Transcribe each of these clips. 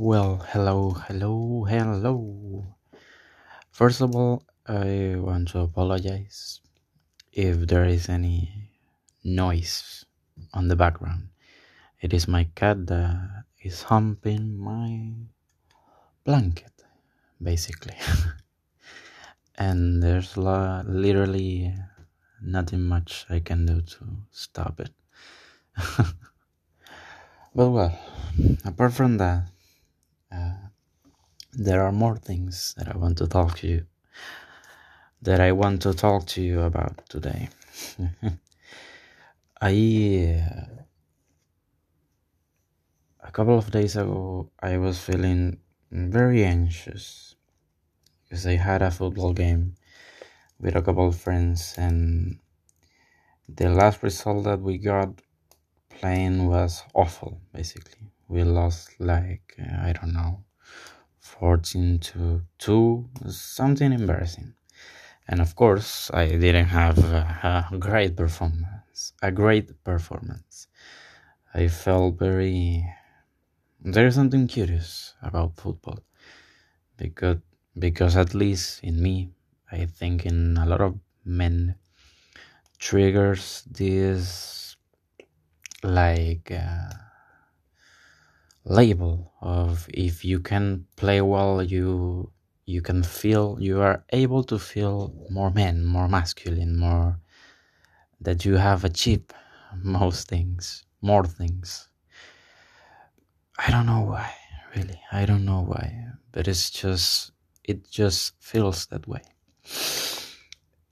Well, hello, hello, hello. First of all, I want to apologize if there is any noise on the background. It is my cat that is humping my blanket, basically. and there's la- literally nothing much I can do to stop it. but well, apart from that, uh, there are more things that I want to talk to you that I want to talk to you about today. I uh, a couple of days ago I was feeling very anxious because I had a football game with a couple of friends and the last result that we got playing was awful basically. We lost like uh, I don't know 14 to 2 something embarrassing. And of course I didn't have a, a great performance a great performance. I felt very there's something curious about football. Because because at least in me I think in a lot of men triggers this like uh, label of if you can play well you you can feel you are able to feel more men more masculine more that you have achieved most things more things. I don't know why really. I don't know why but it's just it just feels that way.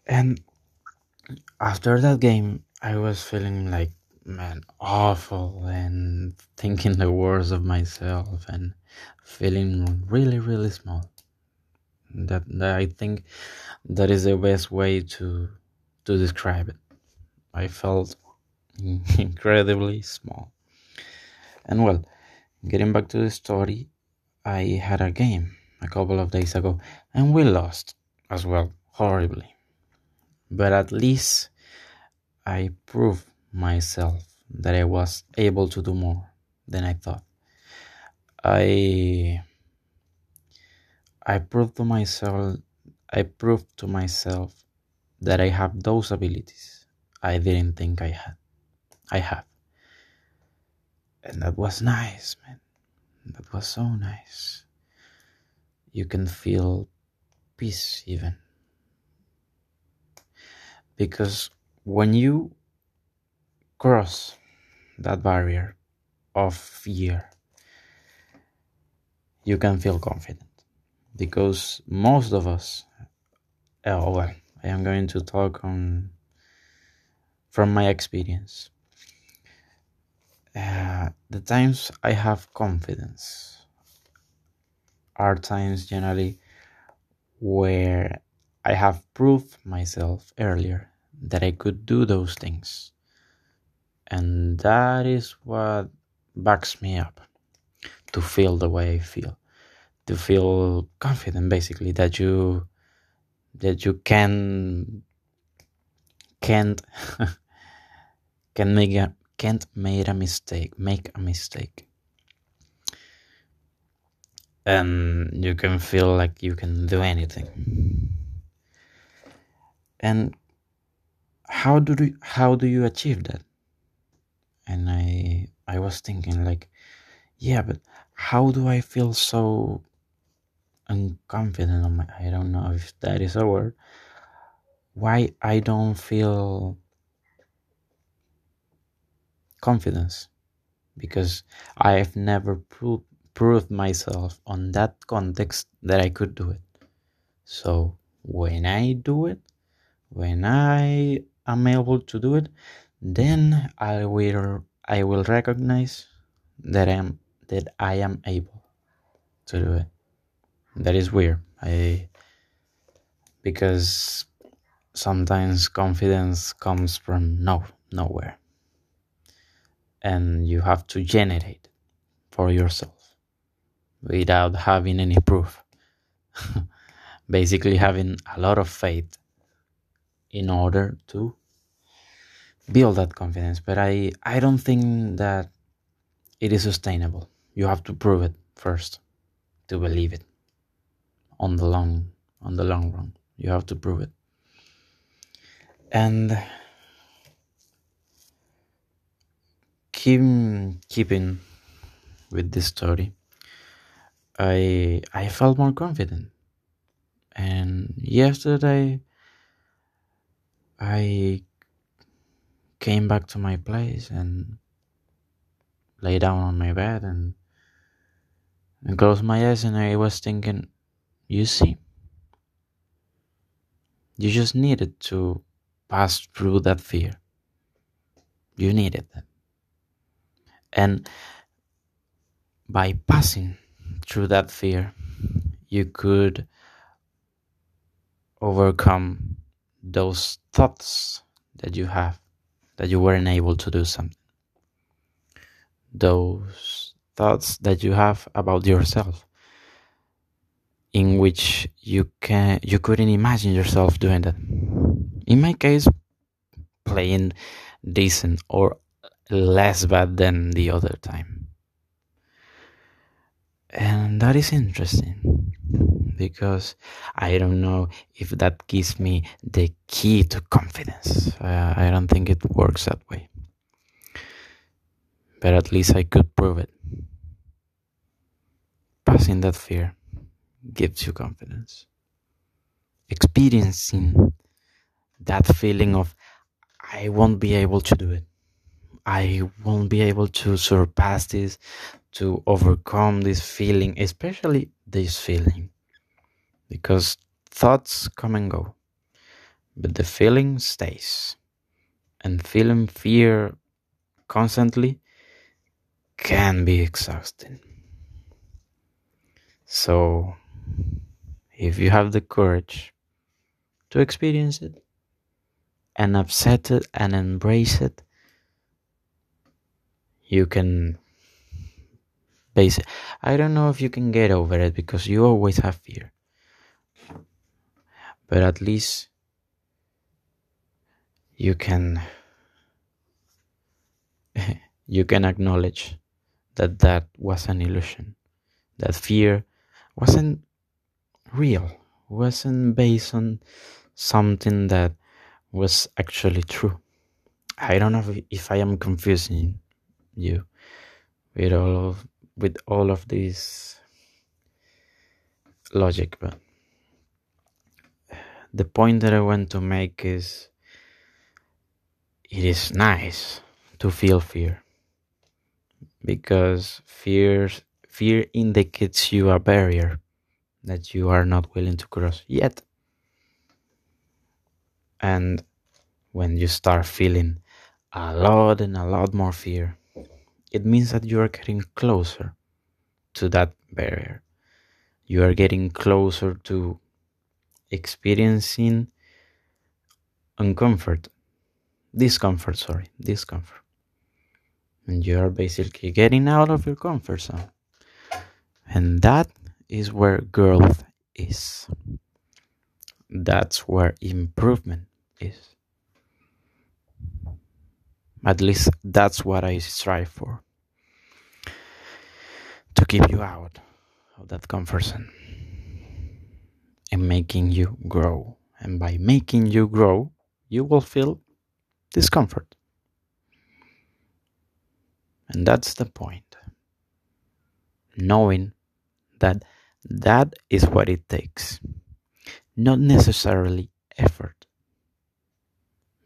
And after that game i was feeling like man awful and thinking the worst of myself and feeling really really small. That, that i think that is the best way to to describe it. I felt incredibly small. And well getting back to the story i had a game a couple of days ago and we lost as well horribly. But at least i proved myself that I was able to do more than I thought. I I proved to myself I proved to myself that I have those abilities I didn't think I had. I have. And that was nice, man. That was so nice. You can feel peace even. Because when you cross that barrier of fear, you can feel confident. Because most of us, oh well, I am going to talk on from my experience. Uh, the times I have confidence are times generally where I have proved myself earlier that I could do those things and that is what backs me up to feel the way I feel, to feel confident basically that you that you can can't can make a can't make a mistake make a mistake. And you can feel like you can do anything. And how do you, how do you achieve that and I I was thinking like, yeah, but how do I feel so unconfident I don't know if that is a word. Why I don't feel confidence because I have never proved proved myself on that context that I could do it. So when I do it, when I am able to do it, then I will I will recognize that I am that I am able to do it. That is weird. I because sometimes confidence comes from no nowhere. And you have to generate for yourself without having any proof. Basically having a lot of faith in order to build that confidence but i i don't think that it is sustainable you have to prove it first to believe it on the long on the long run. You have to prove it. And keep keeping with this story, I I felt more confident. And yesterday I came back to my place and lay down on my bed and, and closed my eyes and I was thinking, you see, you just needed to pass through that fear. You needed that. And by passing through that fear, you could overcome those thoughts that you have that you weren't able to do something. Those thoughts that you have about yourself in which you can you couldn't imagine yourself doing that. In my case, playing decent or less bad than the other time. And that is interesting because I don't know if that gives me the key to confidence. Uh, I don't think it works that way. But at least I could prove it. Passing that fear gives you confidence. Experiencing that feeling of, I won't be able to do it. I won't be able to surpass this, to overcome this feeling, especially this feeling. Because thoughts come and go, but the feeling stays. And feeling fear constantly can be exhausting. So, if you have the courage to experience it and accept it and embrace it, you can base it. I don't know if you can get over it because you always have fear. But at least you can you can acknowledge that that was an illusion. That fear wasn't real, wasn't based on something that was actually true. I don't know if, if I am confusing you with all of with all of this logic, but the point that I want to make is it is nice to feel fear because fear fear indicates you a barrier that you are not willing to cross yet. And when you start feeling a lot and a lot more fear it means that you are getting closer to that barrier. You are getting closer to experiencing uncomfort discomfort sorry discomfort. And you are basically getting out of your comfort zone. And that is where growth is. That's where improvement is at least that's what i strive for to keep you out of that comfort zone and making you grow and by making you grow you will feel discomfort and that's the point. Knowing that that is what it takes. Not necessarily effort,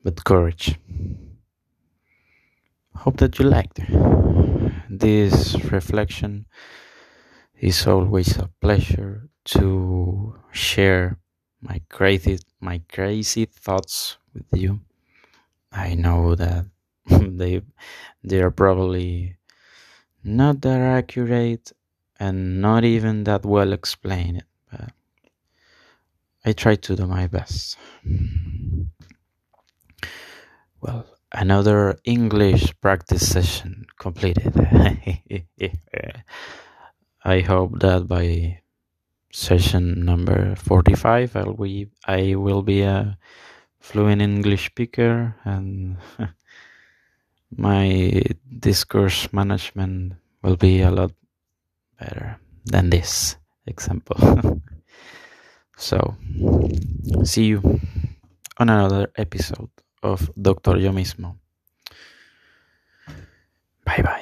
but courage. Hope that you liked this reflection. Is always a pleasure to share my crazy my crazy thoughts with you. I know that they they are probably not that accurate and not even that well explained but i try to do my best well another english practice session completed i hope that by session number 45 i will be, I will be a fluent english speaker and my discourse management will be a lot better. than this example. so, see you on another episode of Doctor Yo mismo. Bye bye.